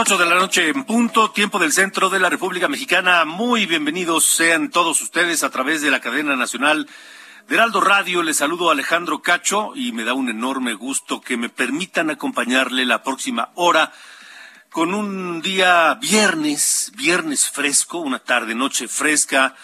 Las ocho de la noche en punto, tiempo del centro de la República Mexicana. Muy bienvenidos sean todos ustedes a través de la cadena nacional de Heraldo Radio. Les saludo a Alejandro Cacho y me da un enorme gusto que me permitan acompañarle la próxima hora con un día viernes, viernes fresco, una tarde, noche fresca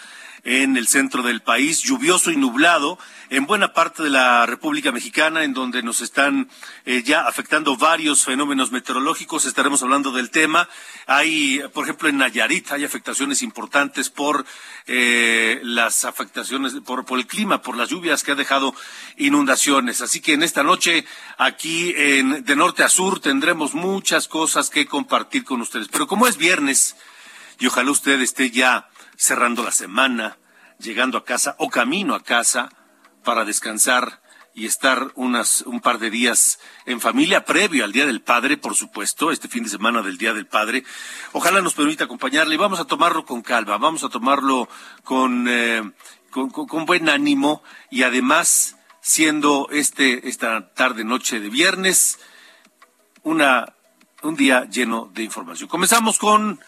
en el centro del país, lluvioso y nublado en buena parte de la República Mexicana, en donde nos están eh, ya afectando varios fenómenos meteorológicos. Estaremos hablando del tema. Hay, por ejemplo, en Nayarit hay afectaciones importantes por eh, las afectaciones, por, por, el clima, por las lluvias que ha dejado inundaciones. Así que en esta noche, aquí en, de norte a sur, tendremos muchas cosas que compartir con ustedes. Pero como es viernes, y ojalá usted esté ya cerrando la semana, llegando a casa o camino a casa para descansar y estar unas, un par de días en familia previo al Día del Padre, por supuesto, este fin de semana del Día del Padre. Ojalá nos permita acompañarle y vamos a tomarlo con calma, vamos a tomarlo con, eh, con, con, con buen ánimo y además siendo este, esta tarde noche de viernes una, un día lleno de información. Comenzamos con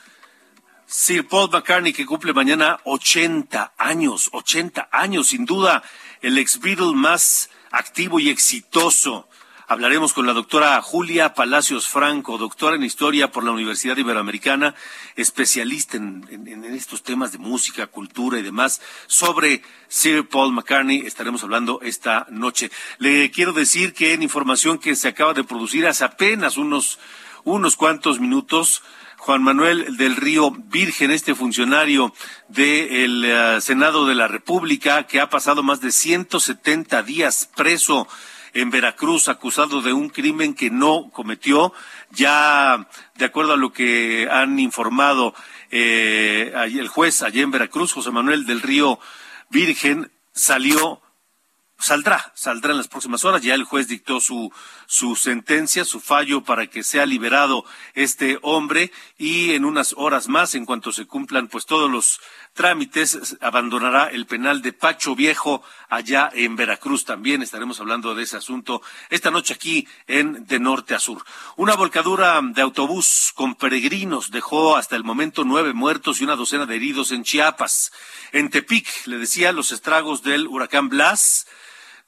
Sir Paul McCartney, que cumple mañana 80 años, 80 años, sin duda, el ex Beatle más activo y exitoso. Hablaremos con la doctora Julia Palacios Franco, doctora en Historia por la Universidad Iberoamericana, especialista en, en, en, estos temas de música, cultura y demás, sobre Sir Paul McCartney. Estaremos hablando esta noche. Le quiero decir que en información que se acaba de producir hace apenas unos, unos cuantos minutos, Juan Manuel del Río Virgen, este funcionario del uh, Senado de la República, que ha pasado más de 170 días preso en Veracruz, acusado de un crimen que no cometió. Ya, de acuerdo a lo que han informado eh, el juez allá en Veracruz, José Manuel del Río Virgen, salió saldrá, saldrá en las próximas horas. Ya el juez dictó su, su sentencia, su fallo para que sea liberado este hombre y en unas horas más, en cuanto se cumplan pues todos los trámites, abandonará el penal de Pacho Viejo allá en Veracruz. También estaremos hablando de ese asunto esta noche aquí en De Norte a Sur. Una volcadura de autobús con peregrinos dejó hasta el momento nueve muertos y una docena de heridos en Chiapas. En Tepic, le decía, los estragos del huracán Blas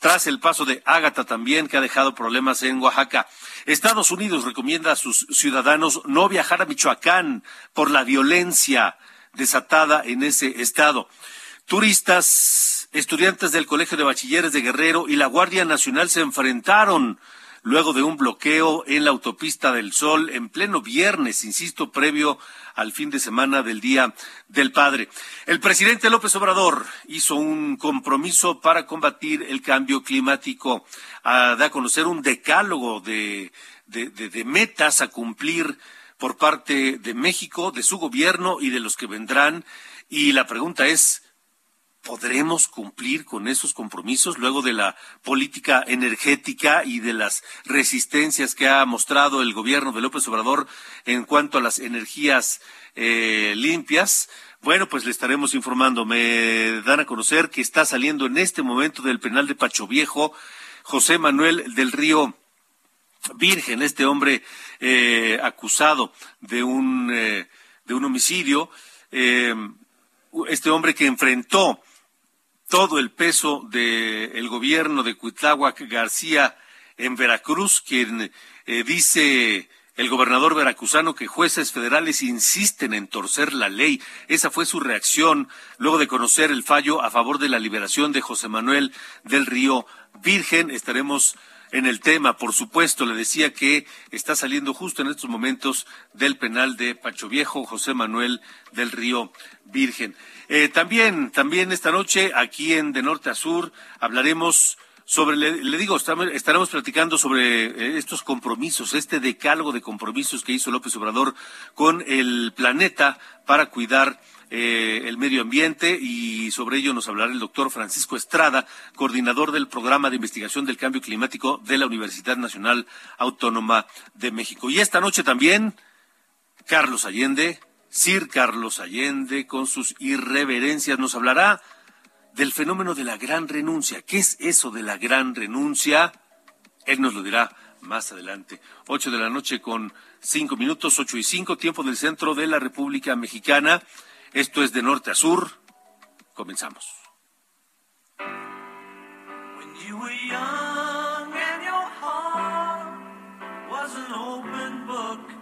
tras el paso de Ágata también, que ha dejado problemas en Oaxaca. Estados Unidos recomienda a sus ciudadanos no viajar a Michoacán por la violencia desatada en ese estado. Turistas, estudiantes del Colegio de Bachilleres de Guerrero y la Guardia Nacional se enfrentaron luego de un bloqueo en la autopista del Sol en pleno viernes, insisto, previo al fin de semana del Día del Padre. El presidente López Obrador hizo un compromiso para combatir el cambio climático, a, da a conocer un decálogo de, de, de, de metas a cumplir por parte de México, de su gobierno y de los que vendrán. Y la pregunta es, ¿Podremos cumplir con esos compromisos luego de la política energética y de las resistencias que ha mostrado el gobierno de López Obrador en cuanto a las energías eh, limpias? Bueno, pues le estaremos informando. Me dan a conocer que está saliendo en este momento del penal de Pacho Viejo José Manuel del Río Virgen, este hombre eh, acusado de un, eh, de un homicidio, este hombre que enfrentó todo el peso del gobierno de Cuitláhuac García en Veracruz, quien eh, dice el gobernador veracruzano que jueces federales insisten en torcer la ley. Esa fue su reacción luego de conocer el fallo a favor de la liberación de José Manuel del Río Virgen. Estaremos en el tema, por supuesto, le decía que está saliendo justo en estos momentos del penal de Pacho Viejo, José Manuel del Río Virgen. Eh, también, también esta noche, aquí en De Norte a Sur, hablaremos sobre, le, digo, estaremos platicando sobre eh, estos compromisos, este decálogo de compromisos que hizo López Obrador con el planeta para cuidar eh, el medio ambiente y sobre ello nos hablará el doctor Francisco Estrada, coordinador del programa de investigación del cambio climático de la Universidad Nacional Autónoma de México. Y esta noche también, Carlos Allende, Sir Carlos Allende, con sus irreverencias, nos hablará del fenómeno de la gran renuncia. ¿Qué es eso de la gran renuncia? Él nos lo dirá más adelante. Ocho de la noche con cinco minutos, ocho y cinco, tiempo del centro de la República Mexicana. Esto es de norte a sur. Comenzamos. When you were young and your heart was an open book,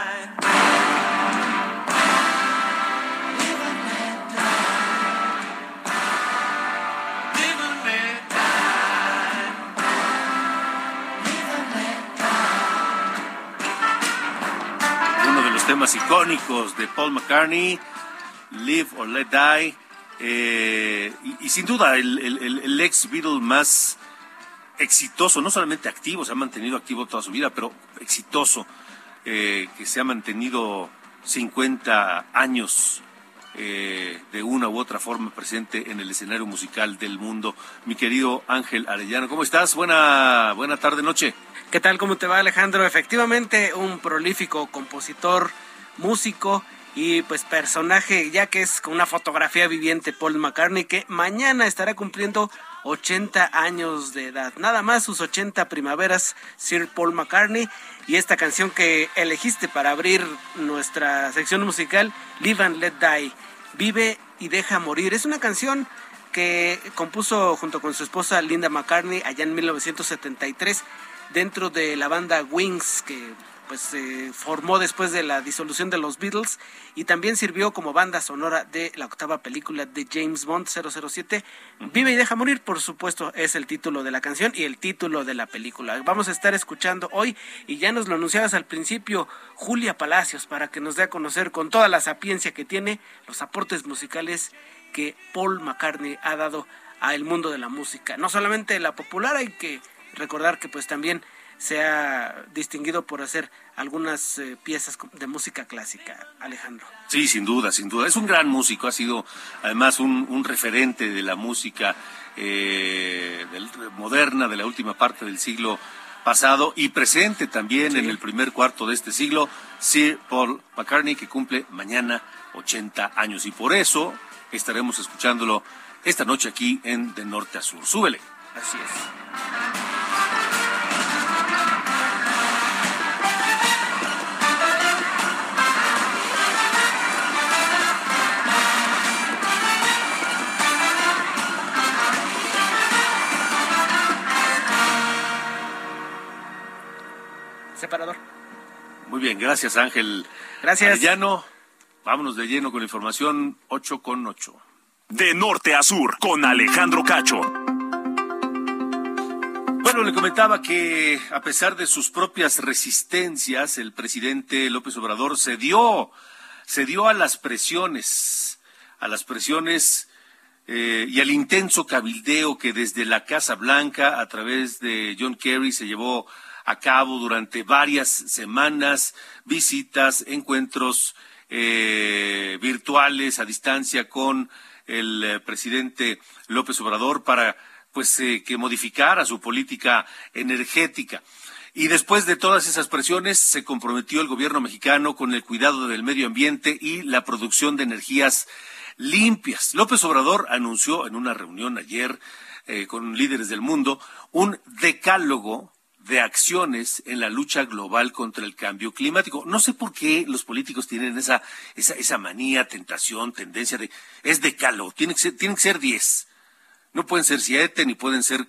Temas icónicos de Paul McCartney, Live or Let Die. Eh, y, sin duda el ex Beatle más exitoso, no solamente activo, se ha mantenido activo toda su vida, pero exitoso, eh, que se ha mantenido 50 años eh, de una u otra forma presente en el escenario musical del mundo. Mi querido Ángel Arellano, ¿cómo estás? Buena, buena tarde, noche. ¿Qué tal? ¿Cómo te va, Alejandro? Efectivamente, un prolífico compositor, músico y pues personaje, ya que es con una fotografía viviente Paul McCartney, que mañana estará cumpliendo 80 años de edad. Nada más sus 80 primaveras, Sir Paul McCartney. Y esta canción que elegiste para abrir nuestra sección musical, Live and Let Die, Vive y Deja Morir. Es una canción que compuso junto con su esposa Linda McCartney allá en 1973 dentro de la banda Wings, que pues se formó después de la disolución de los Beatles y también sirvió como banda sonora de la octava película de James Bond 007. Vive y deja morir, por supuesto, es el título de la canción y el título de la película. Vamos a estar escuchando hoy y ya nos lo anunciabas al principio, Julia Palacios, para que nos dé a conocer con toda la sapiencia que tiene los aportes musicales que Paul McCartney ha dado al mundo de la música. No solamente la popular, hay que recordar que pues también se ha distinguido por hacer algunas eh, piezas de música clásica, Alejandro. Sí, sin duda, sin duda. Es un gran músico, ha sido además un, referente de la música eh, moderna de la última parte del siglo pasado y presente también en el primer cuarto de este siglo, Sir Paul McCartney, que cumple mañana 80 años. Y por eso estaremos escuchándolo esta noche aquí en De Norte a Sur. Súbele. Así es. Separador. Muy bien, gracias Ángel. Gracias. Arellano, vámonos de lleno con la información 8 con 8. De norte a sur, con Alejandro Cacho. Bueno, le comentaba que a pesar de sus propias resistencias, el presidente López Obrador cedió, cedió a las presiones, a las presiones eh, y al intenso cabildeo que desde la Casa Blanca, a través de John Kerry, se llevó a cabo durante varias semanas visitas, encuentros eh, virtuales a distancia con el eh, presidente López Obrador para pues eh, que modificara su política energética. Y después de todas esas presiones, se comprometió el gobierno mexicano con el cuidado del medio ambiente y la producción de energías limpias. López Obrador anunció en una reunión ayer eh, con líderes del mundo un decálogo de acciones en la lucha global contra el cambio climático. No sé por qué los políticos tienen esa, esa, esa manía, tentación, tendencia de, es decálogo, tienen que ser, tienen que ser 10. No pueden ser siete, ni pueden ser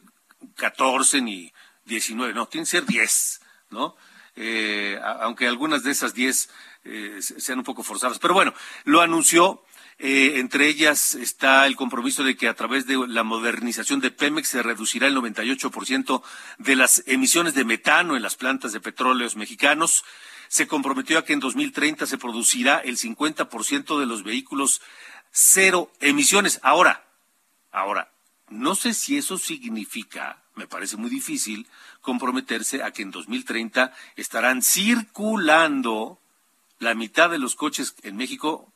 14, ni 19, no, tienen que ser 10, ¿no? Eh, aunque algunas de esas 10 eh, sean un poco forzadas. Pero bueno, lo anunció eh, entre ellas está el compromiso de que a través de la modernización de Pemex se reducirá el 98% de las emisiones de metano en las plantas de petróleos mexicanos. Se comprometió a que en 2030 se producirá el 50% de los vehículos cero emisiones. Ahora, ahora, no sé si eso significa, me parece muy difícil, comprometerse a que en 2030 estarán circulando la mitad de los coches en México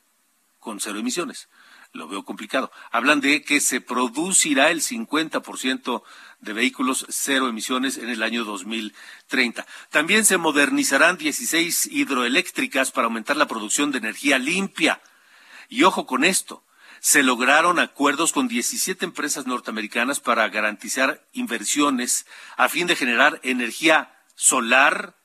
con cero emisiones. Lo veo complicado. Hablan de que se producirá el 50% de vehículos cero emisiones en el año 2030. También se modernizarán 16 hidroeléctricas para aumentar la producción de energía limpia. Y ojo con esto, se lograron acuerdos con 17 empresas norteamericanas para garantizar inversiones a fin de generar energía solar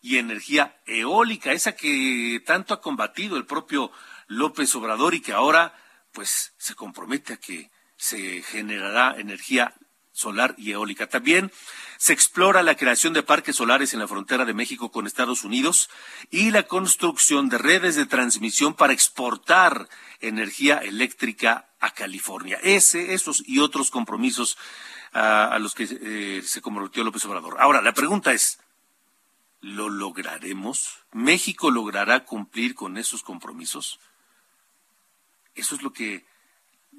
y energía eólica, esa que tanto ha combatido el propio López Obrador y que ahora pues se compromete a que se generará energía solar y eólica. También se explora la creación de parques solares en la frontera de México con Estados Unidos y la construcción de redes de transmisión para exportar energía eléctrica a California. Ese, esos y otros compromisos a los que eh, se comprometió López Obrador. Ahora, la pregunta es, ¿lo lograremos? ¿México logrará cumplir con esos compromisos? Eso es lo que,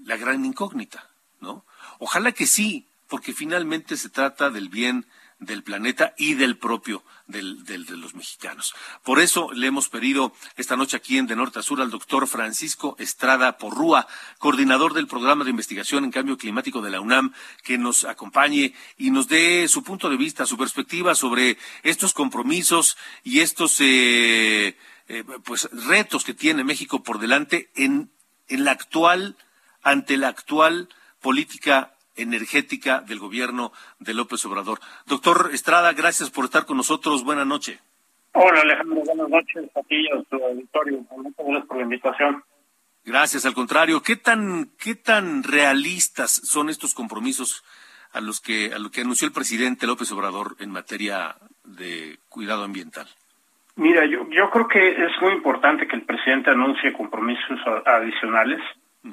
la gran incógnita, ¿no? Ojalá que sí, porque finalmente se trata del bien del planeta y del propio de los mexicanos. Por eso le hemos pedido esta noche aquí en De Norte a Sur al doctor Francisco Estrada Porrúa, coordinador del programa de investigación en cambio climático de la UNAM, que nos acompañe y nos dé su punto de vista, su perspectiva sobre estos compromisos y estos eh, eh, pues retos que tiene México por delante en en la actual, ante la actual política energética del gobierno de López Obrador. Doctor Estrada, gracias por estar con nosotros. Buenas noches. Hola Alejandro, buenas noches a ti y a tu auditorio. Muchas gracias por la invitación. Gracias, al contrario. ¿Qué tan, qué tan realistas son estos compromisos a los que, a lo que anunció el presidente López Obrador en materia de cuidado ambiental? Mira, yo, yo creo que es muy importante que el presidente anuncie compromisos adicionales.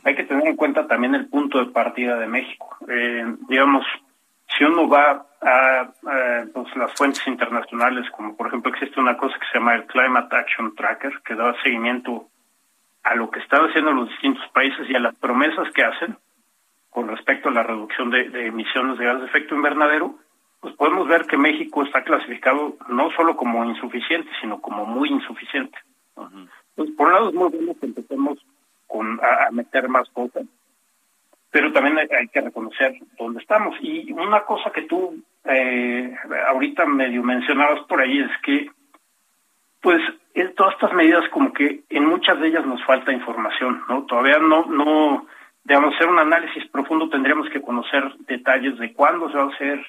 Hay que tener en cuenta también el punto de partida de México. Eh, digamos, si uno va a, pues, las fuentes internacionales, como por ejemplo existe una cosa que se llama el Climate Action Tracker, que da seguimiento a lo que están haciendo los distintos países y a las promesas que hacen con respecto a la reducción de, de emisiones de gases de efecto invernadero, pues podemos ver que México está clasificado no solo como insuficiente, sino como muy insuficiente. Entonces, por un lado es muy bueno que empecemos con, a, meter más cosas, pero también hay, que reconocer dónde estamos. Y una cosa que tú eh, ahorita medio mencionabas por ahí es que, pues, todas estas medidas como que en muchas de ellas nos falta información, ¿no? Todavía no, no, digamos, hacer un análisis profundo tendríamos que conocer detalles de cuándo se va a hacer,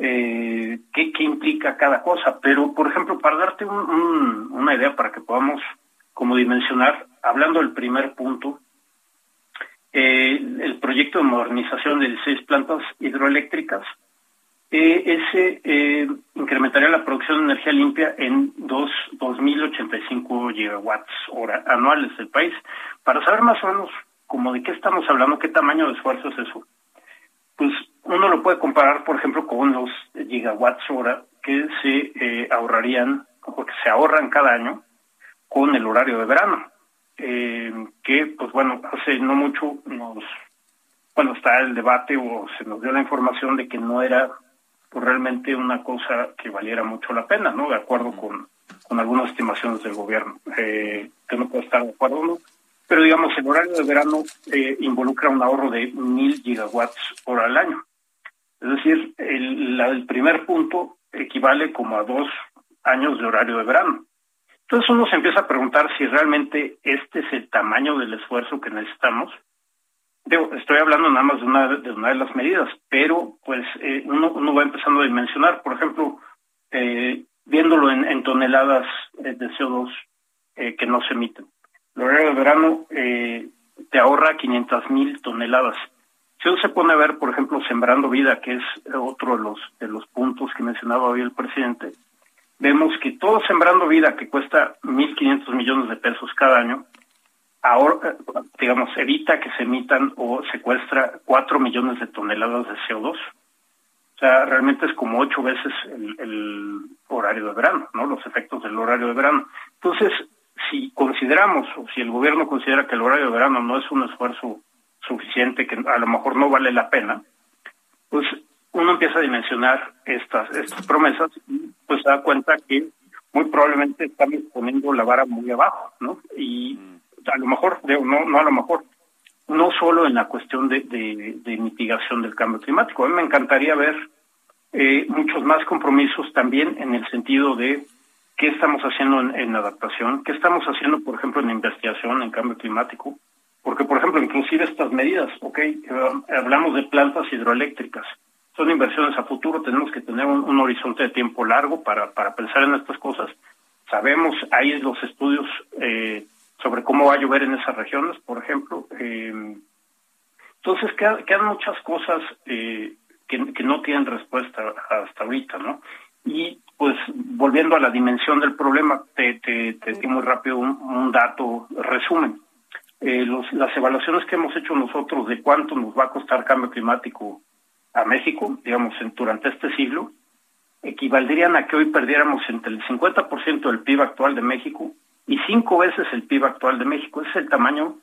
eh, qué, implica cada cosa. Pero, por ejemplo, para darte una idea, para que podamos como dimensionar, hablando del primer punto, eh, el proyecto de modernización de seis plantas hidroeléctricas, eh, ese eh, incrementaría la producción de energía limpia en dos 2.085 gigawatts hora anuales del país. Para saber más o menos como de qué estamos hablando, qué tamaño de esfuerzo es eso, pues uno lo puede comparar, por ejemplo, con los gigawatts hora que se eh, ahorrarían, o que se ahorran cada año con el horario de verano, eh, que, pues bueno, hace no mucho nos, bueno, está el debate o se nos dio la información de que no era pues, realmente una cosa que valiera mucho la pena, ¿no? De acuerdo con, con algunas estimaciones del gobierno, eh, que no puede estar de acuerdo, ¿no? pero digamos el horario de verano eh, involucra un ahorro de mil gigawatts hora al año. Es decir, el, primer punto equivale como a dos años de horario de verano. Entonces uno se empieza a preguntar si realmente este es el tamaño del esfuerzo que necesitamos. estoy hablando nada más de una de, las medidas, pero pues eh, uno, uno, va empezando a dimensionar, por ejemplo, eh, viéndolo en, toneladas de CO2 eh, que no se emiten. El horario de verano te ahorra 500 mil toneladas. Si uno se pone a ver, por ejemplo, Sembrando Vida, que es otro de los, de los puntos que mencionaba hoy el presidente, vemos que todo Sembrando Vida, que cuesta 1.500 millones de pesos cada año, ahora, digamos, evita que se emitan o secuestra 4 millones de toneladas de CO2. O sea, realmente es como ocho veces el, el horario de verano, ¿no? Los efectos del horario de verano. Entonces, si consideramos, o si el gobierno considera que el horario de verano no es un esfuerzo suficiente, que a lo mejor no vale la pena, pues uno empieza a dimensionar estas, estas promesas y pues se da cuenta que muy probablemente estamos poniendo la vara muy abajo, ¿no? Y a lo mejor, no, no a lo mejor, no solo en la cuestión de, mitigación del cambio climático. A mí me encantaría ver eh, muchos más compromisos también en el sentido de qué estamos haciendo en, adaptación, qué estamos haciendo, por ejemplo, en investigación en cambio climático, porque, por ejemplo, inclusive estas medidas, ok, eh, hablamos de plantas hidroeléctricas, son inversiones a futuro, tenemos que tener un, horizonte de tiempo largo para, para pensar en estas cosas. Sabemos, hay los estudios eh, sobre cómo va a llover en esas regiones, por ejemplo. Eh, entonces, quedan, quedan, muchas cosas que, que no tienen respuesta hasta ahorita, ¿no? Y pues volviendo a la dimensión del problema, te, te, te digo muy rápido un, dato resumen. Eh, los, las evaluaciones que hemos hecho nosotros de cuánto nos va a costar cambio climático a México, digamos, en, durante este siglo, equivaldrían a que hoy perdiéramos entre el 50% del PIB actual de México y cinco veces el PIB actual de México. Ese es el tamaño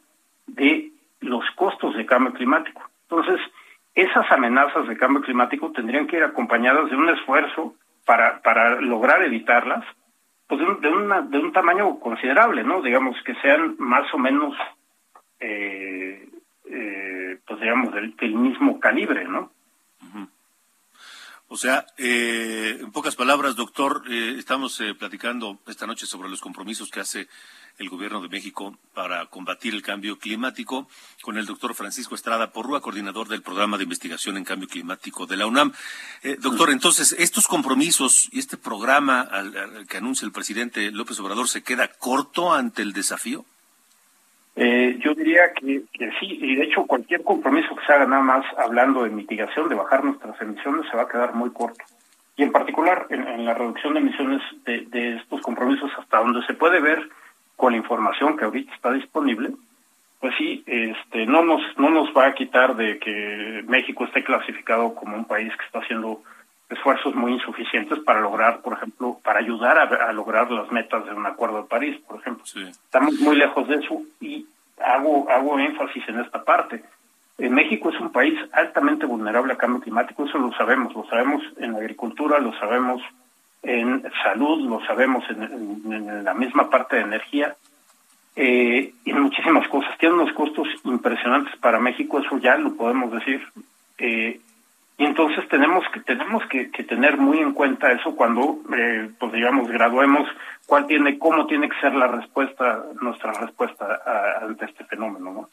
de los costos de cambio climático. Entonces, esas amenazas de cambio climático tendrían que ir acompañadas de un esfuerzo para, para lograr evitarlas, pues de un, de, un tamaño considerable, ¿no? Digamos que sean más o menos, eh, eh, pues digamos, del, mismo calibre, ¿no? O sea, eh, en pocas palabras, doctor, eh, estamos eh, platicando esta noche sobre los compromisos que hace el Gobierno de México para combatir el cambio climático con el doctor Francisco Estrada Porrúa, coordinador del programa de investigación en cambio climático de la UNAM. doctor, entonces, ¿estos compromisos y este programa que anuncia el presidente López Obrador se queda corto ante el desafío? Eh, yo diría que, sí, y de hecho cualquier compromiso que se haga nada más hablando de mitigación, de bajar nuestras emisiones, se va a quedar muy corto. Y en particular en, la reducción de emisiones de, estos compromisos, hasta donde se puede ver con la información que ahorita está disponible, pues sí, este, no nos no nos va a quitar de que México esté clasificado como un país que está haciendo esfuerzos muy insuficientes para lograr, por ejemplo, para ayudar a, lograr las metas de un acuerdo de París, por ejemplo. Estamos muy lejos de eso y hago, hago énfasis en esta parte. En México es un país altamente vulnerable al cambio climático, eso lo sabemos, lo sabemos en agricultura, lo sabemos en salud, lo sabemos en, la misma parte de energía eh, y en muchísimas cosas. Tiene unos costos impresionantes para México, eso ya lo podemos decir. Eh, y entonces tenemos que tenemos que, tener muy en cuenta eso cuando eh, pues digamos graduemos cuál tiene cómo tiene que ser la respuesta nuestra respuesta ante este fenómeno ¿no?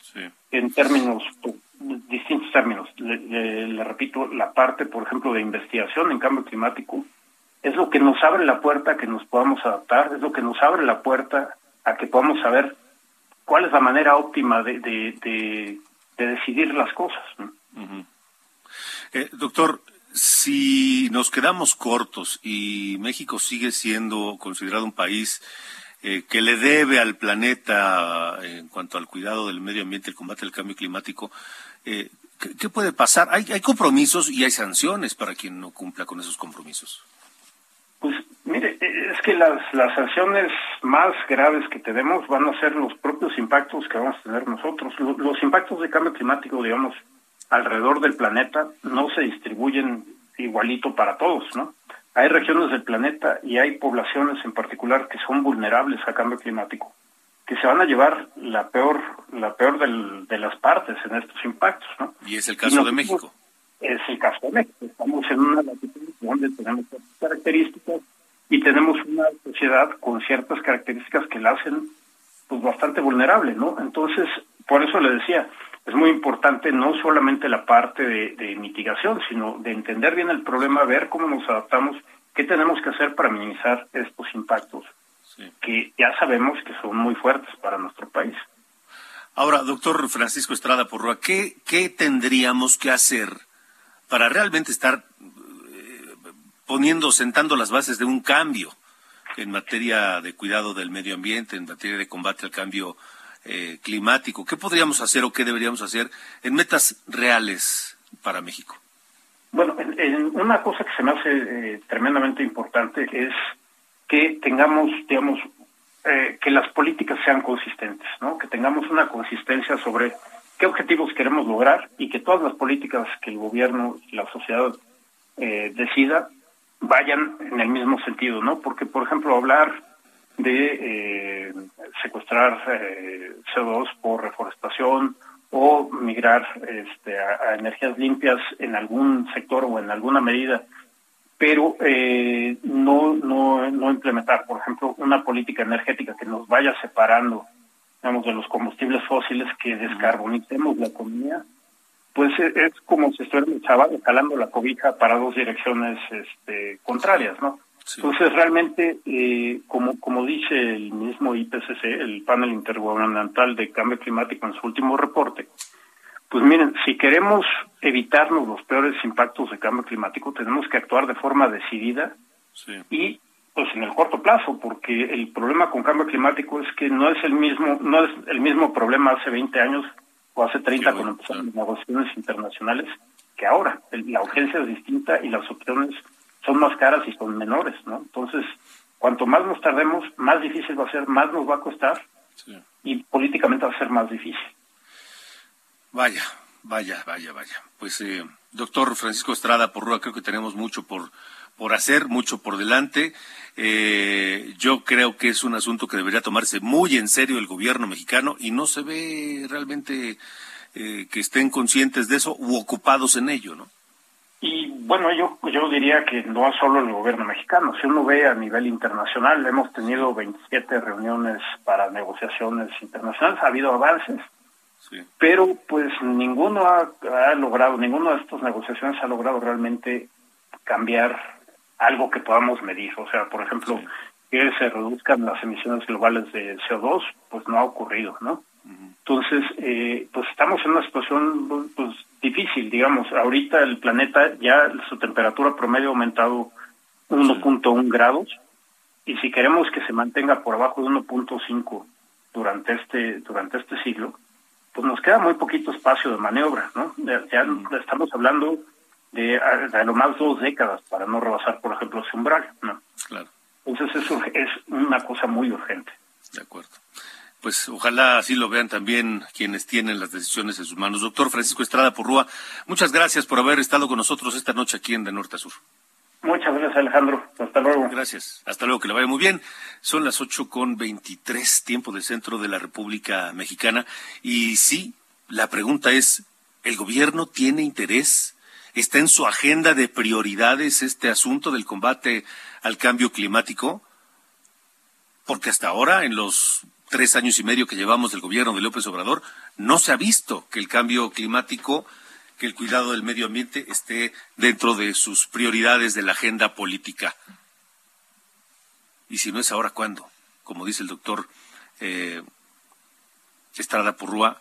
en términos pues, distintos términos le, repito la parte por ejemplo de investigación en cambio climático es lo que nos abre la puerta a que nos podamos adaptar es lo que nos abre la puerta a que podamos saber cuál es la manera óptima de de, de, decidir las cosas ¿no? Eh, doctor, si nos quedamos cortos y México sigue siendo considerado un país eh, que le debe al planeta en cuanto al cuidado del medio ambiente, el combate al cambio climático, eh, ¿qué, puede pasar? Hay, compromisos y hay sanciones para quien no cumpla con esos compromisos. Pues mire, es que las, las sanciones más graves que tenemos van a ser los propios impactos que vamos a tener nosotros. los impactos de cambio climático, digamos, alrededor del planeta no se distribuyen igualito para todos, ¿no? Hay regiones del planeta y hay poblaciones en particular que son vulnerables a cambio climático, que se van a llevar la peor, la peor de las partes en estos impactos, ¿no? Y es el caso de México. Es el caso de México. Estamos en una latitud Chile tenemos características y tenemos una sociedad con ciertas características que la hacen pues bastante vulnerable, ¿no? Entonces, por eso le decía, es muy importante no solamente la parte de, mitigación, sino de entender bien el problema, ver cómo nos adaptamos, qué tenemos que hacer para minimizar estos impactos que ya sabemos que son muy fuertes para nuestro país. Ahora, doctor Francisco Estrada Porroa, ¿qué, ¿qué tendríamos que hacer para realmente estar eh, poniendo, sentando las bases de un cambio en materia de cuidado del medio ambiente, en materia de combate al cambio eh, climático. ¿Qué podríamos hacer o qué deberíamos hacer en metas reales para México? Bueno, una cosa que se me hace eh, tremendamente importante es que tengamos, digamos, eh, que las políticas sean consistentes, ¿no? Que tengamos una consistencia sobre qué objetivos queremos lograr y que todas las políticas que el gobierno y la sociedad decida vayan en el mismo sentido, ¿no? Porque, por ejemplo, hablar de eh, secuestrar eh, CO2 por reforestación o migrar este, a, energías limpias en algún sector o en alguna medida, pero eh, no, no, no implementar, por ejemplo, una política energética que nos vaya separando digamos, de los combustibles fósiles, que descarbonicemos la economía, pues es, como si estuviéramos jalando la cobija para dos direcciones este, contrarias, ¿no? Entonces, realmente, eh, como, como dice el mismo IPCC, el panel intergubernamental de cambio climático en su último reporte, pues miren, si queremos evitarnos los peores impactos de cambio climático, tenemos que actuar de forma decidida y pues en el corto plazo, porque el problema con cambio climático es que no es el mismo, no es el mismo problema hace 20 años o hace 30 con cuando empezaron las negociaciones internacionales que ahora. La urgencia es distinta y las opciones son más caras y son menores, ¿no? Entonces, cuanto más nos tardemos, más difícil va a ser, más nos va a costar y políticamente va a ser más difícil. Vaya, vaya, vaya, vaya. Pues, eh, doctor Francisco Estrada Porrúa, creo que tenemos mucho por, por hacer, mucho por delante. Eh, yo creo que es un asunto que debería tomarse muy en serio el gobierno mexicano y no se ve realmente eh, que estén conscientes de eso u ocupados en ello, ¿no? Y bueno, yo, yo diría que no solo el gobierno mexicano, si uno ve a nivel internacional, hemos tenido 27 reuniones para negociaciones internacionales, ha habido avances, pero pues ninguno ha, logrado, ninguna de estas negociaciones ha logrado realmente cambiar algo que podamos medir. O sea, por ejemplo, que se reduzcan las emisiones globales de CO2, pues no ha ocurrido, ¿no? Entonces, eh, pues estamos en una situación pues, difícil, digamos. Ahorita el planeta ya su temperatura promedio ha aumentado 1.1 grados y si queremos que se mantenga por abajo de 1.5 durante este durante este siglo, pues nos queda muy poquito espacio de maniobra, ¿no? Ya, estamos hablando de, de, lo más dos décadas para no rebasar, por ejemplo, ese umbral, ¿no? Claro. Entonces eso es una cosa muy urgente. De acuerdo pues ojalá así lo vean también quienes tienen las decisiones en sus manos. Doctor Francisco Estrada Porrúa, muchas gracias por haber estado con nosotros esta noche aquí en De Norte a Sur. Muchas gracias, Alejandro. Hasta luego. Gracias. Hasta luego, que le vaya muy bien. Son las ocho con veintitrés, tiempo del centro de la República Mexicana. Y sí, la pregunta es, ¿el gobierno tiene interés? ¿Está en su agenda de prioridades este asunto del combate al cambio climático? Porque hasta ahora, en los tres años y medio que llevamos del gobierno de López Obrador, no se ha visto que el cambio climático, que el cuidado del medio ambiente esté dentro de sus prioridades de la agenda política. Y si no es ahora, ¿cuándo? Como dice el doctor eh, Estrada Purrúa,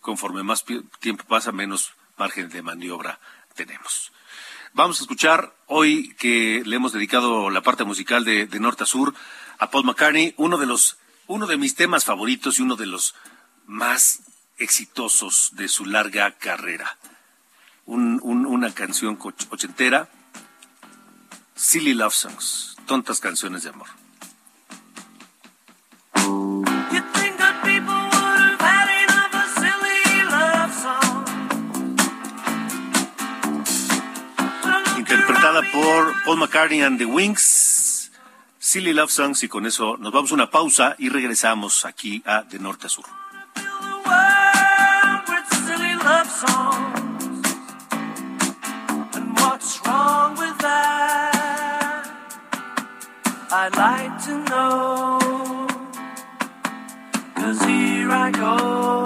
conforme más tiempo pasa, menos margen de maniobra tenemos. Vamos a escuchar hoy que le hemos dedicado la parte musical de, de Norte a Sur a Paul McCartney, uno de los uno de mis temas favoritos y uno de los más exitosos de su larga carrera. una canción ochentera, Silly Love Songs, tontas canciones de amor. Interpretada por Paul McCartney and the Wings Silly Love Songs y con eso nos vamos a una pausa y regresamos aquí a De Norte a Sur. I'd like to know. Cause here I go.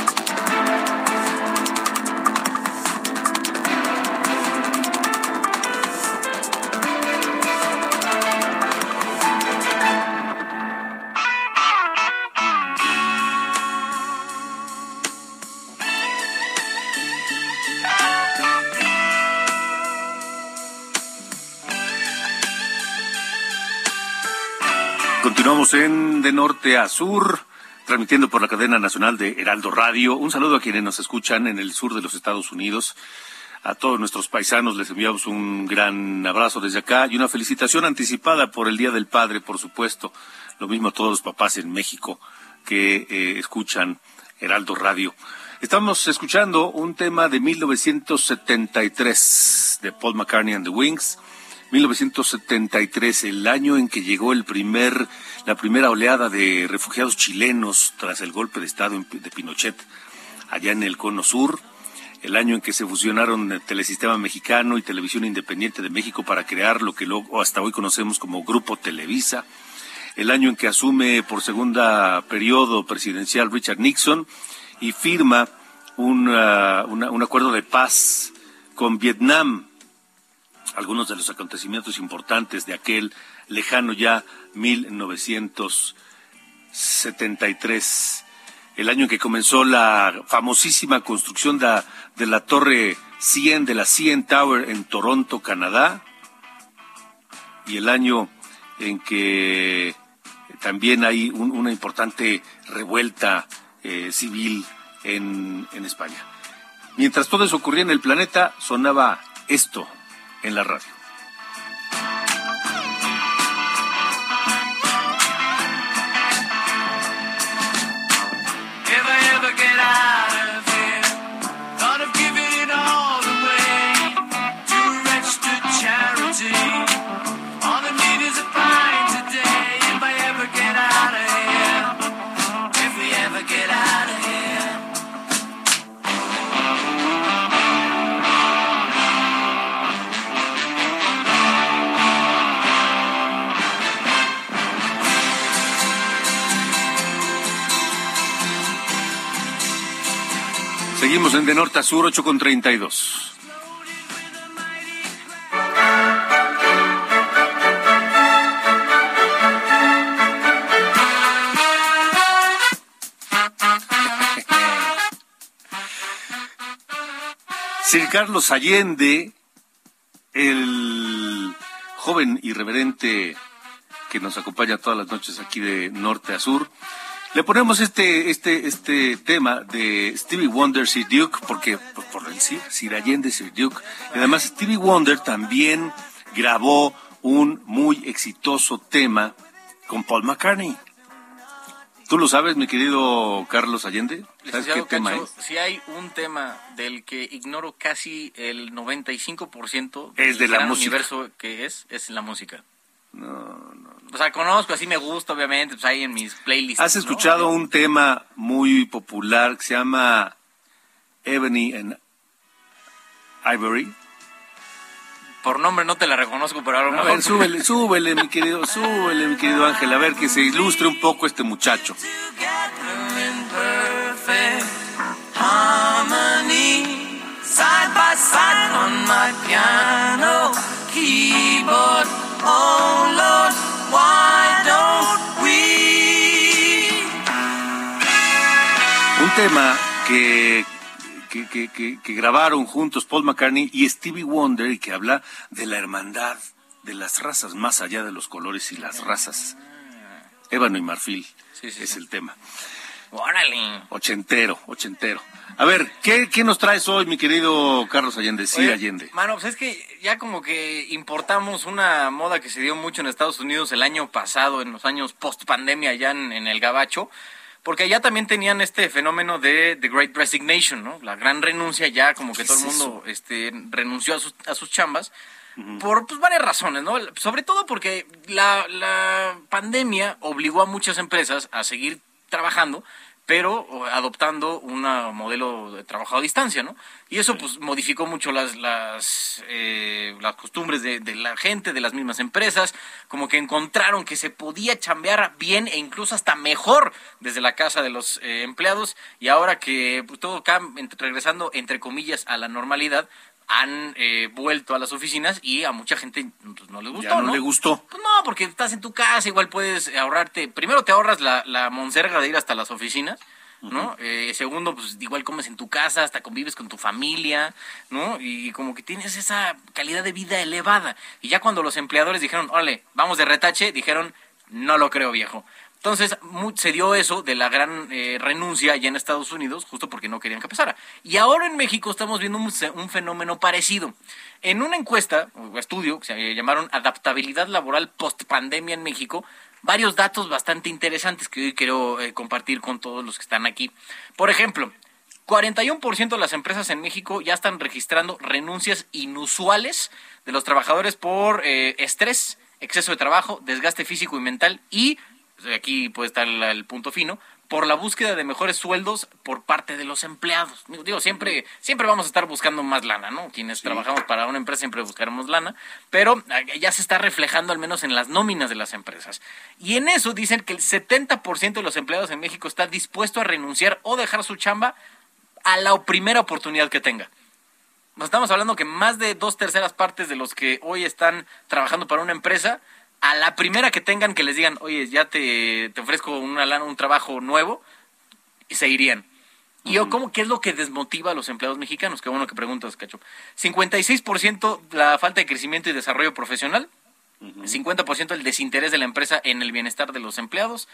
Continuamos en De Norte a Sur, transmitiendo por la cadena nacional de Heraldo Radio. Un saludo a quienes nos escuchan en el sur de los Estados Unidos. A todos nuestros paisanos les enviamos un gran abrazo desde acá y una felicitación anticipada por el Día del Padre, por supuesto. Lo mismo a todos los papás en México que eh, escuchan Heraldo Radio. Estamos escuchando un tema de 1973 de Paul McCartney and the Wings 1973, el año en que llegó el primer, la primera oleada de refugiados chilenos tras el golpe de Estado de Pinochet allá en el Cono Sur, el año en que se fusionaron el Telesistema Mexicano y Televisión Independiente de México para crear lo que luego, hasta hoy conocemos como Grupo Televisa, el año en que asume por segunda periodo presidencial Richard Nixon y firma un, un acuerdo de paz con Vietnam algunos de los acontecimientos importantes de aquel lejano ya 1973, el año en que comenzó la famosísima construcción de, la torre 100 de la CN Tower en Toronto, Canadá, y el año en que también hay una importante revuelta eh, civil en España. Mientras todo eso ocurría en el planeta, sonaba esto en la radio. Seguimos en De Norte a Sur, 8 con 32. Sir Carlos Allende, el joven irreverente que nos acompaña todas las noches aquí de norte a sur, le ponemos este, este, este tema de Stevie Wonder, Sir Duke, porque por, decir Sir Allende, Sir Duke. Y además Stevie Wonder también grabó un muy exitoso tema con Paul McCartney. ¿Tú lo sabes, mi querido Carlos Allende? ¿Sabes qué tema es? Si hay un tema del que ignoro casi el 95% es de la música. universo que es, es la música. No, no, O sea, conozco, así me gusta, obviamente, pues ahí en mis playlists. ¿Has escuchado un tema muy popular que se llama Ebony and Ivory? por nombre no te la reconozco, pero a lo A mejor... ver, súbele, súbele, mi querido, súbele, mi querido Ángel, a ver que se ilustre un poco este muchacho. Un tema que, que, que, que- que grabaron juntos Paul McCartney y Stevie Wonder y que habla de la hermandad de las razas más allá de los colores y las razas. Ébano y marfil Sí, sí, es sí. el tema. Órale. Ochentero, ochentero. A ver, ¿qué, qué nos traes hoy, mi querido Carlos Allende? Sí, Oye, Allende. Mano, pues es que ya como que importamos una moda que se dio mucho en Estados Unidos el año pasado, en los años post pandemia, allá en, en el Gabacho, porque allá también tenían este fenómeno de The Great Resignation, ¿no? La gran renuncia, ya como que ¿Qué todo el es mundo este, renunció a sus, a sus chambas. Por pues, varias razones, ¿no? Sobre todo porque la, la pandemia obligó a muchas empresas a seguir trabajando, pero adoptando un modelo de trabajo a distancia, ¿no? Y eso pues modificó mucho las las, eh, las costumbres de, de la gente, de las mismas empresas, como que encontraron que se podía chambear bien e incluso hasta mejor desde la casa de los eh, empleados y ahora que pues, todo cam regresando entre comillas a la normalidad han eh, vuelto a las oficinas y a mucha gente pues, no le gustó, Ya no le gustó. pues no, porque estás en tu casa, igual puedes ahorrarte. Primero te ahorras la, la monserga de ir hasta las oficinas, ¿no? Eh, segundo, pues igual comes en tu casa, hasta convives con tu familia, ¿no? Y como que tienes esa calidad de vida elevada. Y ya cuando los empleadores dijeron, órale, vamos de retache, dijeron, no lo creo, viejo. Entonces se dio eso de la gran eh, renuncia allá en Estados Unidos, justo porque no querían que pasara. Y ahora en México estamos viendo un, un fenómeno parecido. En una encuesta o estudio que se llamaron Adaptabilidad Laboral Post Pandemia en México, varios datos bastante interesantes que hoy quiero eh, compartir con todos los que están aquí. Por ejemplo, 41% de las empresas en México ya están registrando renuncias inusuales de los trabajadores por eh, estrés, exceso de trabajo, desgaste físico y mental y, aquí puede estar el, el punto fino, por la búsqueda de mejores sueldos por parte de los empleados. Digo, siempre, siempre vamos a estar buscando más lana, ¿no? Quienes trabajamos para una empresa siempre buscaremos lana, pero eh, ya se está reflejando al menos en las nóminas de las empresas. Y en eso dicen que el 70% de los empleados en México está dispuesto a renunciar o dejar su chamba a la primera oportunidad que tenga. Nos estamos hablando que más de dos terceras partes de los que hoy están trabajando para una empresa, a la primera que tengan que les digan, oye, ya te, te ofrezco una lana, un trabajo nuevo, y se irían. ¿Y yo, cómo, qué es lo que desmotiva a los empleados mexicanos? Qué bueno que preguntas, Cacho. 56% la falta de crecimiento y desarrollo profesional, 50% el desinterés de la empresa en el bienestar de los empleados,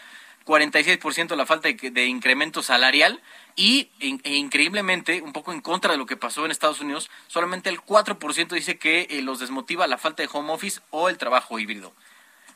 46% la falta de, de incremento salarial y in- e increíblemente, un poco en contra de lo que pasó en Estados Unidos, solamente el 4% dice que eh, los desmotiva la falta de home office o el trabajo híbrido.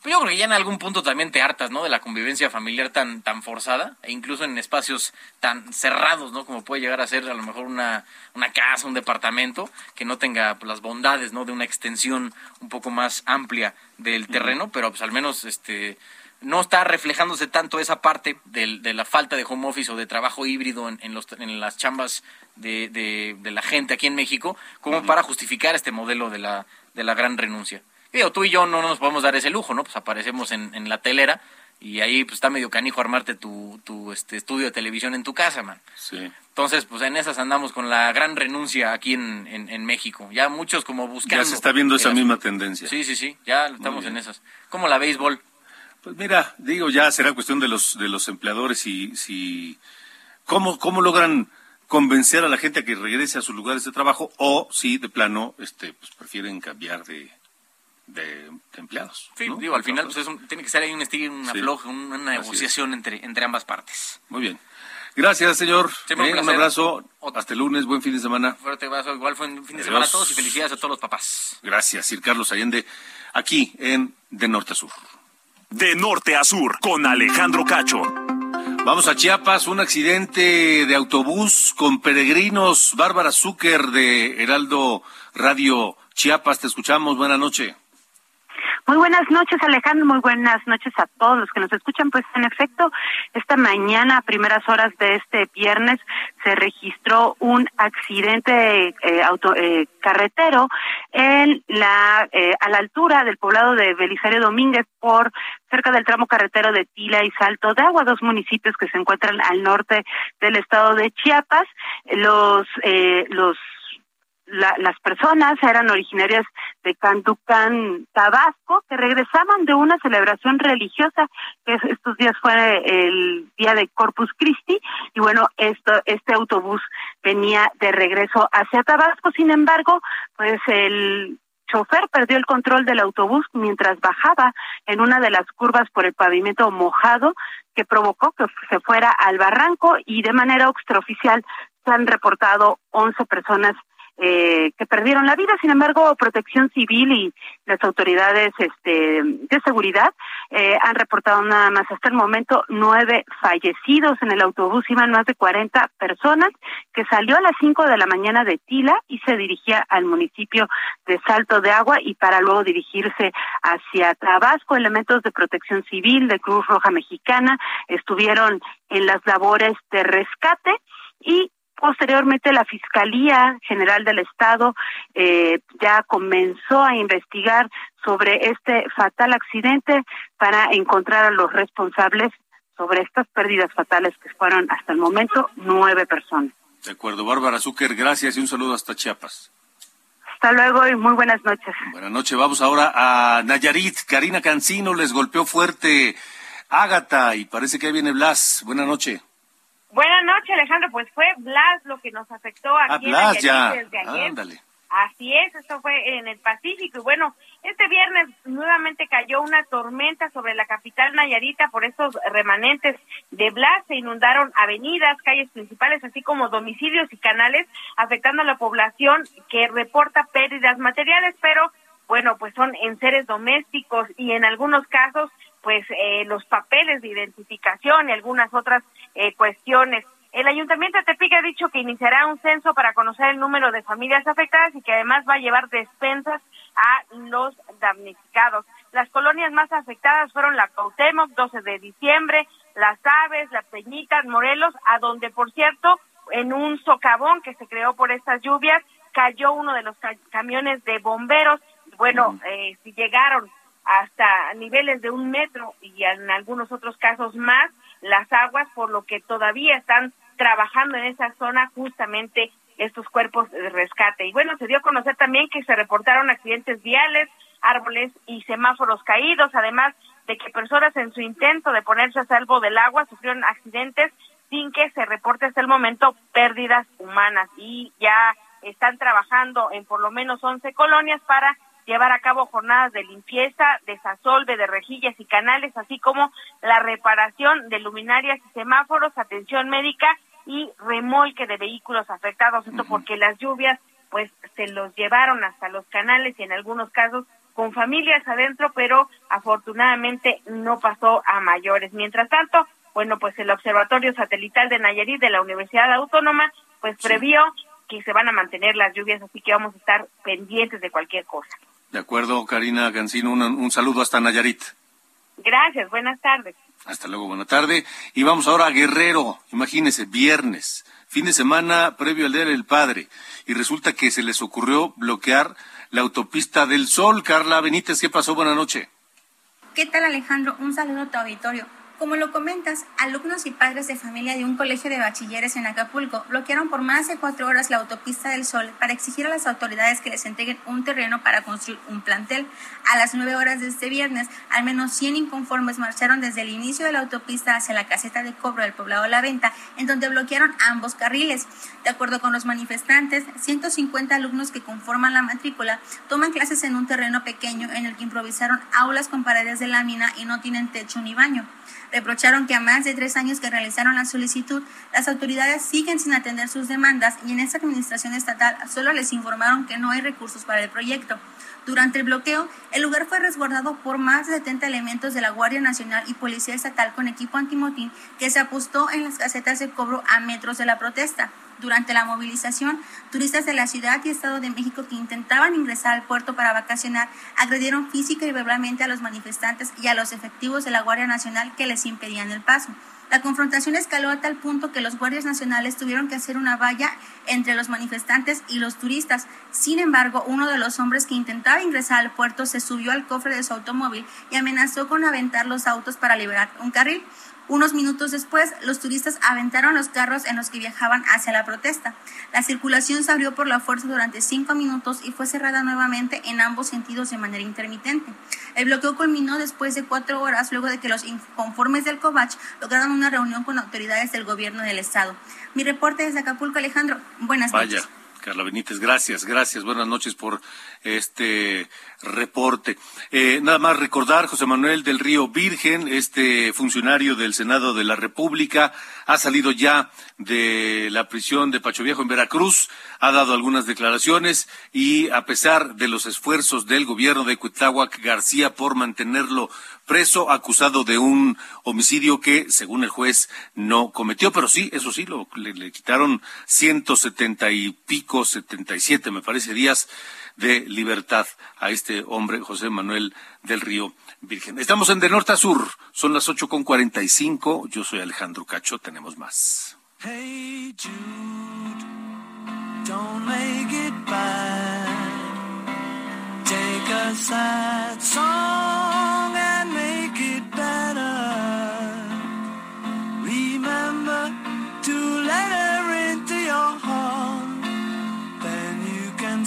Pero yo creo que ya en algún punto también te hartas, ¿no? De la convivencia familiar tan, tan forzada, e incluso en espacios tan cerrados, ¿no? Como puede llegar a ser a lo mejor una, una casa, un departamento, que no tenga pues, las bondades, ¿no? De una extensión un poco más amplia del terreno, pero pues al menos este no está reflejándose tanto esa parte del- de la falta de home office o de trabajo híbrido en, en los, en las chambas de, de- de la gente aquí en México, como para justificar este modelo de la, de la gran renuncia. Digo, tú y yo no nos podemos dar ese lujo, ¿no? Pues aparecemos en, en la telera y ahí pues está medio canijo armarte tu, tu este, estudio de televisión en tu casa, man. Sí. Entonces, pues en esas andamos con la gran renuncia aquí en, en, en México. Ya muchos como buscando. Ya se está viendo esa misma tendencia. Sí, sí, sí, ya estamos en esas. Como la béisbol. Pues mira, digo, ya será cuestión de los de los empleadores y si cómo cómo logran convencer a la gente a que regrese a sus lugares de trabajo o si de plano este pues prefieren cambiar de de, de empleados. Sí, ¿no? digo, al final pues es un- tiene que ser ahí un estilo, una Sí. floja, una negociación entre, entre ambas partes. Muy bien. Gracias, señor. Un Eh, un abrazo. Hasta el lunes. Buen fin de semana. Fuerte abrazo, igual fue un fin de Adiós. semana a todos y felicidades a todos los papás. Gracias, Sir Carlos Allende, aquí en De Norte a Sur. De norte a sur, con Alejandro Cacho. Vamos a Chiapas, un accidente de autobús con peregrinos. Bárbara Zucker de Heraldo Radio Chiapas, te escuchamos. Buenas noches. Muy buenas noches, Alejandro. Muy buenas noches a todos los que nos escuchan. Pues en efecto, esta mañana, a primeras horas de este viernes, se registró un accidente eh, auto, eh, carretero en la eh, a la altura del poblado de Belisario Domínguez por cerca del tramo carretero de Tila y Salto de Agua, dos municipios que se encuentran al norte del estado de Chiapas. Los eh, los la, las personas eran originarias de Canducán, Tabasco, que regresaban de una celebración religiosa, que estos días fue el día de Corpus Christi, y bueno, esto, este autobús venía de regreso hacia Tabasco, sin embargo, pues el chofer perdió el control del autobús mientras bajaba en una de las curvas por el pavimento mojado que provocó que se fuera al barranco y de manera extraoficial se han reportado 11 personas eh, que perdieron la vida. Sin embargo, Protección Civil y las autoridades este, de seguridad eh, han reportado nada más hasta el momento nueve fallecidos en el autobús. Iban más de 40 personas que salió a las cinco de la mañana de Tila y se dirigía al municipio de Salto de Agua y para luego dirigirse hacia Tabasco. Elementos de Protección Civil, de Cruz Roja Mexicana, estuvieron en las labores de rescate y Posteriormente, la Fiscalía General del Estado eh, ya comenzó a investigar sobre este fatal accidente para encontrar a los responsables sobre estas pérdidas fatales que fueron hasta el momento nueve personas. De acuerdo, Bárbara Zucker, gracias y un saludo hasta Chiapas. Hasta luego y muy buenas noches. Buenas noches, vamos ahora a Nayarit. Karina Cancino les golpeó fuerte Ágata y parece que ahí viene Blas. Buenas noches. Buenas noches, Alejandro. Pues fue Blas lo que nos afectó aquí Blas, ya. desde ayer. Ándale. Así es, esto fue en el Pacífico. Y bueno, este viernes nuevamente cayó una tormenta sobre la capital Nayarita por estos remanentes de Blas. Se inundaron avenidas, calles principales, así como domicilios y canales, afectando a la población que reporta pérdidas materiales, pero bueno, pues son en seres domésticos y en algunos casos, pues eh, los papeles de identificación y algunas otras eh, cuestiones. El Ayuntamiento de Tepic ha dicho que iniciará un censo para conocer el número de familias afectadas y que además va a llevar despensas a los damnificados. Las colonias más afectadas fueron la Cuauhtémoc, 12 de diciembre, Las Aves, Las Peñitas, Morelos, a donde, por cierto, en un socavón que se creó por estas lluvias, cayó uno de los ca- camiones de bomberos. Bueno, eh, si llegaron hasta niveles de un metro y en algunos otros casos más las aguas, por lo que todavía están trabajando en esa zona justamente estos cuerpos de rescate. Y bueno, se dio a conocer también que se reportaron accidentes viales, árboles y semáforos caídos, además de que personas en su intento de ponerse a salvo del agua sufrieron accidentes sin que se reporte hasta el momento pérdidas humanas y ya están trabajando en por lo menos 11 colonias para llevar a cabo jornadas de limpieza, desasolve de rejillas y canales, así como la reparación de luminarias y semáforos, atención médica y remolque de vehículos afectados. Esto porque las lluvias pues se los llevaron hasta los canales y en algunos casos con familias adentro, pero afortunadamente no pasó a mayores. Mientras tanto, bueno, pues el Observatorio Satelital de Nayarit de la Universidad Autónoma pues previó que se van a mantener las lluvias, así que vamos a estar pendientes de cualquier cosa. De acuerdo, Karina Cancino, un, un saludo hasta Nayarit. Gracias, buenas tardes. Hasta luego, buena tarde. Y vamos ahora a Guerrero. Imagínense, viernes, fin de semana previo al Día del Padre. Y resulta que se les ocurrió bloquear la autopista del Sol. Carla Benítez, ¿qué pasó? Buenas noches. ¿Qué tal Alejandro? Un saludo a tu auditorio. Como lo comentas, alumnos y padres de familia de un colegio de bachilleres en Acapulco bloquearon por más de cuatro horas la autopista del Sol para exigir a las autoridades que les entreguen un terreno para construir un plantel. A las nueve horas de este viernes, al menos 100 inconformes marcharon desde el inicio de la autopista hacia la caseta de cobro del poblado La Venta, en donde bloquearon ambos carriles. De acuerdo con los manifestantes, 150 alumnos que conforman la matrícula toman clases en un terreno pequeño en el que improvisaron aulas con paredes de lámina y no tienen techo ni baño. Reprocharon que a más de tres años que realizaron la solicitud, las autoridades siguen sin atender sus demandas y en esta administración estatal solo les informaron que no hay recursos para el proyecto. Durante el bloqueo, el lugar fue resguardado por más de 70 elementos de la Guardia Nacional y Policía Estatal con equipo antimotín que se apostó en las casetas de cobro a metros de la protesta. Durante la movilización, turistas de la Ciudad y Estado de México que intentaban ingresar al puerto para vacacionar agredieron física y verbalmente a los manifestantes y a los efectivos de la Guardia Nacional que les impedían el paso. La confrontación escaló a tal punto que los guardias nacionales tuvieron que hacer una valla entre los manifestantes y los turistas. Sin embargo, uno de los hombres que intentaba ingresar al puerto se subió al cofre de su automóvil y amenazó con aventar los autos para liberar un carril. Unos minutos después, los turistas aventaron los carros en los que viajaban hacia la protesta. La circulación se abrió por la fuerza durante cinco minutos y fue cerrada nuevamente en ambos sentidos de manera intermitente. El bloqueo culminó después de cuatro horas luego de que los inconformes del COVACH lograron una reunión con autoridades del gobierno del estado. Mi reporte desde Acapulco, Alejandro. Buenas Vaya. noches. Carla Benítez, gracias, gracias. Buenas noches por este reporte. Eh, nada más recordar, José Manuel del Río Virgen, este funcionario del Senado de la República, ha salido ya de la prisión de Pacho Viejo en Veracruz, ha dado algunas declaraciones y a pesar de los esfuerzos del gobierno de Cuitláhuac García por mantenerlo preso, acusado de un homicidio que, según el juez, no cometió, pero sí, eso sí, lo, le, le quitaron 170 y pico, 77, me parece, días de libertad a este hombre, José Manuel del Río Virgen. Estamos en de norte a sur, son las ocho con cuarenta y cinco. Yo soy Alejandro Cacho, tenemos más.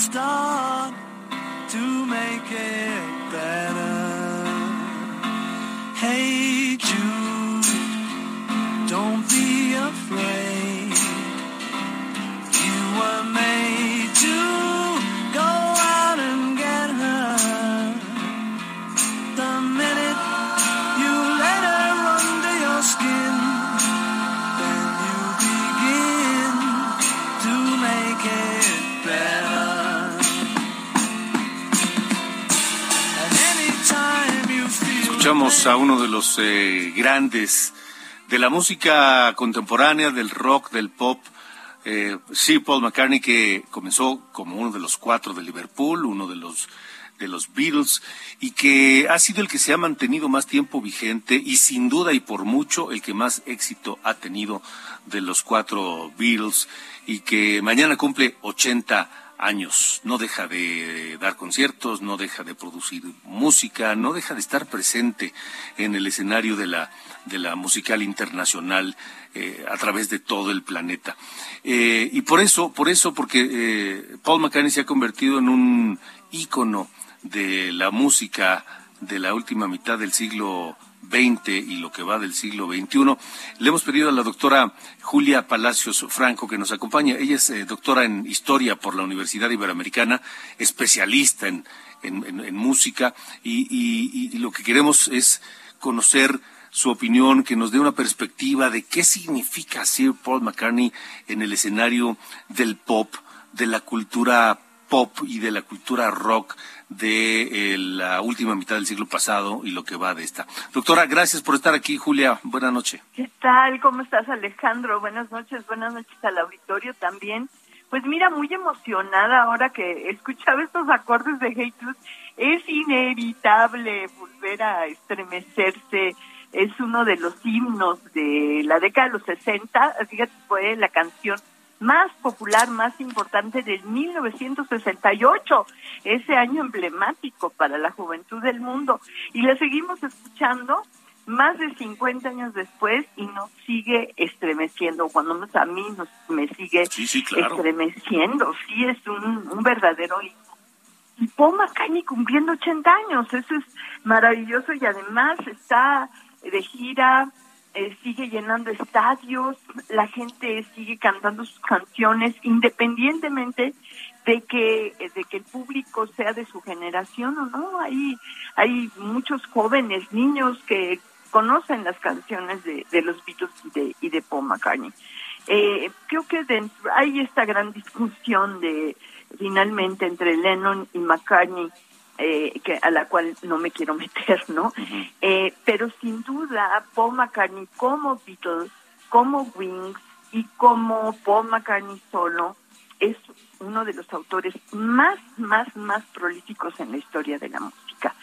Can start to make it better. Hey Jude. Don't be afraid. You were made to Escuchamos a uno de los eh, grandes de la música contemporánea, del rock, del pop, eh, sí, Paul McCartney, que comenzó como uno de los cuatro de Liverpool, uno de los de los Beatles y que ha sido el que se ha mantenido más tiempo vigente y sin duda y por mucho el que más éxito ha tenido de los cuatro Beatles y que mañana cumple 80 años. No deja de dar conciertos, no deja de producir música, no deja de estar presente en el escenario de la, de la musical internacional eh, a través de todo el planeta. Eh, y por eso, por eso, porque eh, Paul McCartney se ha convertido en un ícono de la música de la última mitad del siglo XX y lo que va del siglo XXI. Le hemos pedido a la doctora Julia Palacios Franco que nos acompañe. Ella es eh, doctora en historia por la Universidad Iberoamericana, especialista en, música y, y- y lo que queremos es conocer su opinión, que nos dé una perspectiva de qué significa Sir Paul McCartney en el escenario del pop, de la cultura pop y de la cultura rock de eh, la última mitad del siglo pasado y lo que va de esta. Doctora, gracias por estar aquí. Julia, buena noche. ¿Qué tal? ¿Cómo estás, Alejandro? Buenas noches, buenas noches al auditorio también. Pues mira, muy emocionada ahora que escuchaba estos acordes de Hey Jude. Es inevitable volver a estremecerse. Es uno de los himnos de la década de los 60. Fíjate, fue la canción más popular, más importante del 1968, ese año emblemático para la juventud del mundo. Y la seguimos escuchando más de 50 años después y nos sigue estremeciendo, cuando menos a mí nos, me sigue Sí, sí, claro. estremeciendo, sí es un, un verdadero. Y Paul McCartney cumpliendo 80 años, eso es maravilloso y además está de gira, eh, sigue llenando estadios, la gente sigue cantando sus canciones independientemente de que eh, de que el público sea de su generación o no. Hay hay muchos jóvenes niños que conocen las canciones de, de los Beatles y de, y de Paul McCartney. Eh, creo que dentro, hay esta gran discusión de finalmente entre Lennon y McCartney eh, que a la cual no me quiero meter, ¿no? Eh, pero sin duda Paul McCartney como Beatles, como Wings y como Paul McCartney solo es uno de los autores más, más, más prolíficos en la historia de la música.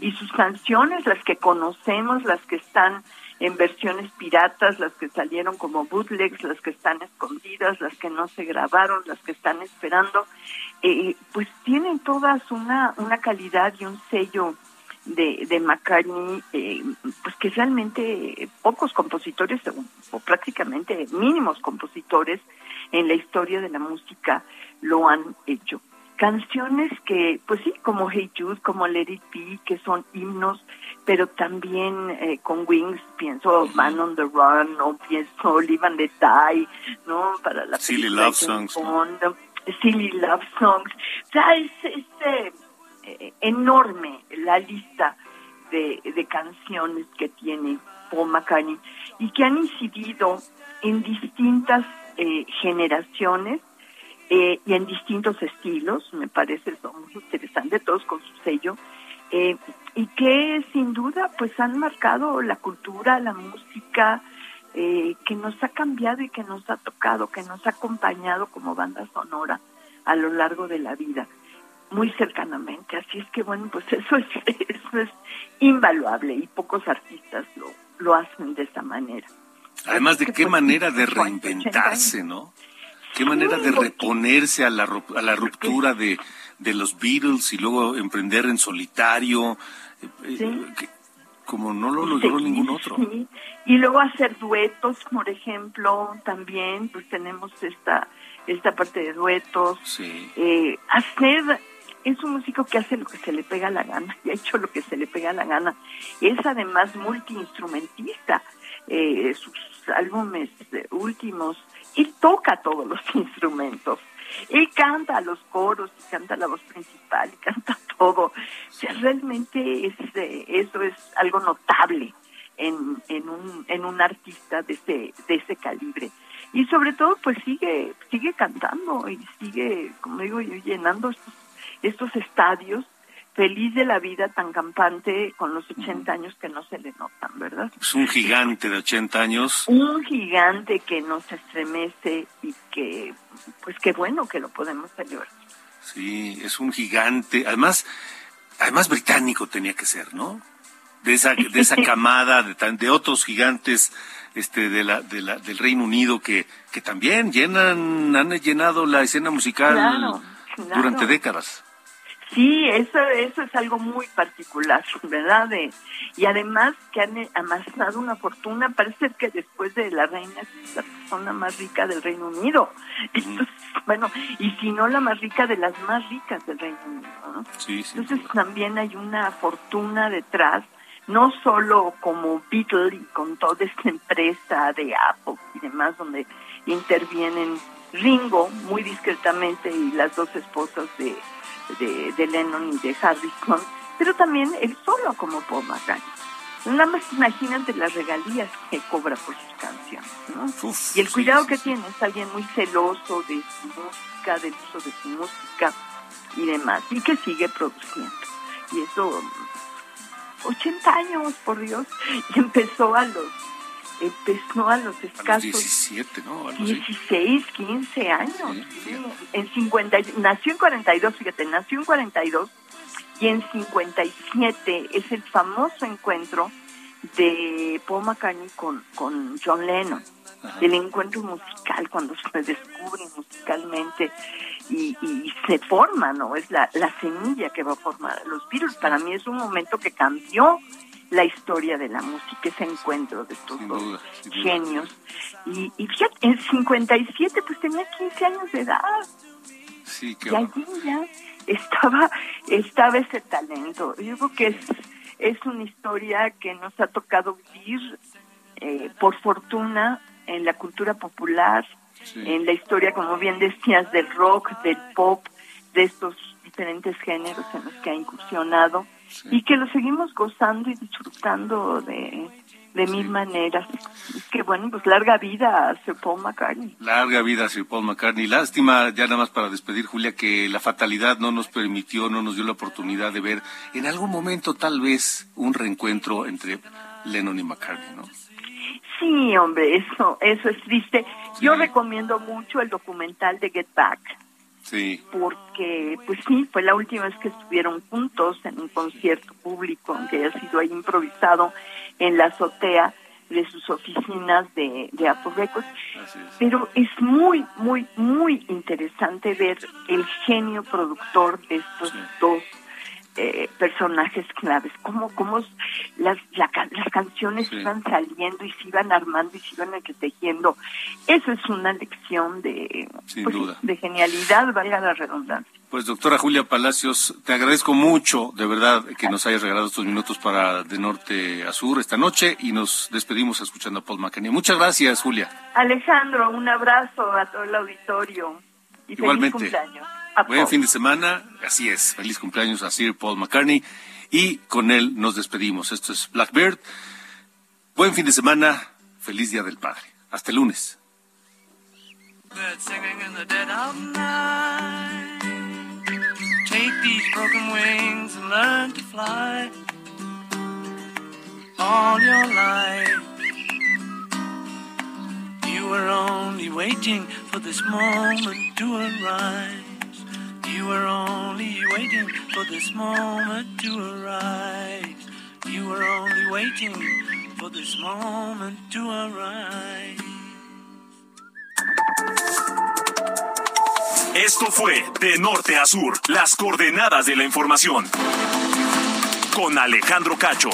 Y sus canciones, las que conocemos, las que están en versiones piratas, las que salieron como bootlegs, las que están escondidas, las que no se grabaron, las que están esperando, eh, pues tienen todas una, una calidad y un sello de, de McCartney, eh, pues que realmente pocos compositores, o, prácticamente mínimos compositores en la historia de la música lo han hecho. Canciones que, pues sí, como Hey Jude, como Let It Be, que son himnos, pero también eh, con Wings, pienso Man on the Run, o pienso Live and Let Die, ¿no? Para la Silly Love Songs, Silly Love Songs. O sea, es, es, eh, eh, enorme la lista de, de canciones que tiene Paul McCartney y que han incidido en distintas eh, generaciones eh, y en distintos estilos, me parece eso muy interesante, todos con su sello, eh, y que sin duda pues han marcado la cultura, la música, eh, que nos ha cambiado y que nos ha tocado, que nos ha acompañado como banda sonora a lo largo de la vida, muy cercanamente. Así es que bueno, pues eso es, eso es invaluable y pocos artistas lo, lo hacen de esa manera. Además de qué manera de 50, 80 reinventarse, ¿no? Qué manera de reponerse a la, a la ruptura de, de los Beatles y luego emprender en solitario, eh, eh, Sí. como no lo logró Sí, ningún otro. sí. Y luego hacer duetos, por ejemplo, también, pues tenemos esta esta parte de duetos. Eh, hacer, es un músico que hace lo que se le pega la gana, y ha hecho lo que se le pega la gana. Es además multiinstrumentista. Eh, sus álbumes eh, últimos, él toca todos los instrumentos. Él canta los coros, y canta la voz principal, y canta todo. O sea, realmente es, eh, eso es algo notable en, en, un, en un artista de ese, de ese calibre. Y sobre todo, pues sigue, sigue cantando y sigue, como digo llenando estos, estos estadios, feliz de la vida tan campante con los 80 años que no se le notan, ¿verdad? Es un gigante de 80 años. Un gigante que nos estremece y que, pues qué bueno que lo podemos celebrar. Sí, es un gigante. Además, además británico tenía que ser, ¿no? De esa, de esa camada de, tan- de otros gigantes este, de la, de la, del Reino Unido que, que también llenan, han llenado la escena musical Claro, claro. durante décadas. Sí, eso, eso es algo muy particular, ¿verdad? De- y además que han eh, amasado una fortuna, parece que después de la reina es la persona más rica del Reino Unido. Entonces, bueno, y si no la más rica de las más ricas del Reino Unido, ¿no? Sí, sí. Entonces también hay una fortuna detrás, no solo como Beatle y con toda esta empresa de Apple y demás, donde intervienen Ringo muy discretamente y las dos esposas de, de, de Lennon y de Harrison, pero también él solo como Paul McCartney. Nada más imagínate las regalías que cobra por sus canciones, ¿no? Uf, y el cuidado sí, que sí. tiene es alguien muy celoso de su música, del uso de su música y demás, y que sigue produciendo. Y eso, mm, 80 años, por Dios, y empezó a los, empezó a los A los escasos 17, ¿no? Algo así. 16, 15 años. Sí. En 50, y- nació en 42, fíjate, nació en 42 y en 57 es el famoso encuentro de Paul McCartney con, con John Lennon. El encuentro musical, cuando se descubren musicalmente y, y se forma, ¿no? Es la, la semilla que va a formar a los Beatles. Para mí es un momento que cambió la historia de la música, ese encuentro de estos dos duda. genios. Y, y fíjate, en 57 pues tenía 15 años de edad Sí, qué y allí ya estaba, estaba ese talento. Yo creo que es, es una historia que nos ha tocado vivir eh, por fortuna en la cultura popular, Sí. en la historia, como bien decías, del rock, del pop, de estos diferentes géneros en los que ha incursionado y que lo seguimos gozando y disfrutando de, de mil maneras. Es que bueno, pues larga vida a Sir Paul McCartney. Larga vida a Sir Paul McCartney. Lástima, ya nada más para despedir, Julia, que la fatalidad no nos permitió, no nos dio la oportunidad de ver en algún momento tal vez un reencuentro entre Lennon y McCartney, ¿no? Sí, hombre, eso, eso es triste. Yo recomiendo mucho el documental de Get Back. Sí. Porque, pues sí, fue la última vez que estuvieron juntos en un concierto público, aunque haya sido ahí improvisado en la azotea de sus oficinas de, de Apple Records. Pero es muy, muy, muy interesante ver el genio productor de estos dos eh, personajes claves, cómo, cómo las, la, las canciones iban saliendo y se iban armando y se iban tejiendo. Eso es una lección de, Sin pues, duda. de genialidad, valga la redundancia. Pues doctora Julia Palacios, te agradezco mucho, de verdad, que nos hayas regalado estos minutos para De Norte a Sur esta noche y nos despedimos escuchando a Paul McCartney. Muchas gracias, Julia. Alejandro, un abrazo a todo el auditorio y Igualmente. feliz cumpleaños. Buen fin de semana, así es. Feliz cumpleaños a Sir Paul McCartney y con él nos despedimos. Esto es Blackbird. Buen fin de semana, feliz Día del Padre. Hasta el lunes. Birds singing in the dead of night. Take these broken wings and learn to fly. All your life, you were only waiting for this moment to arise. You were only waiting for this moment to arise. You were only waiting for this moment to arise. Esto fue De Norte a Sur, las coordenadas de la información. Con Alejandro Cacho.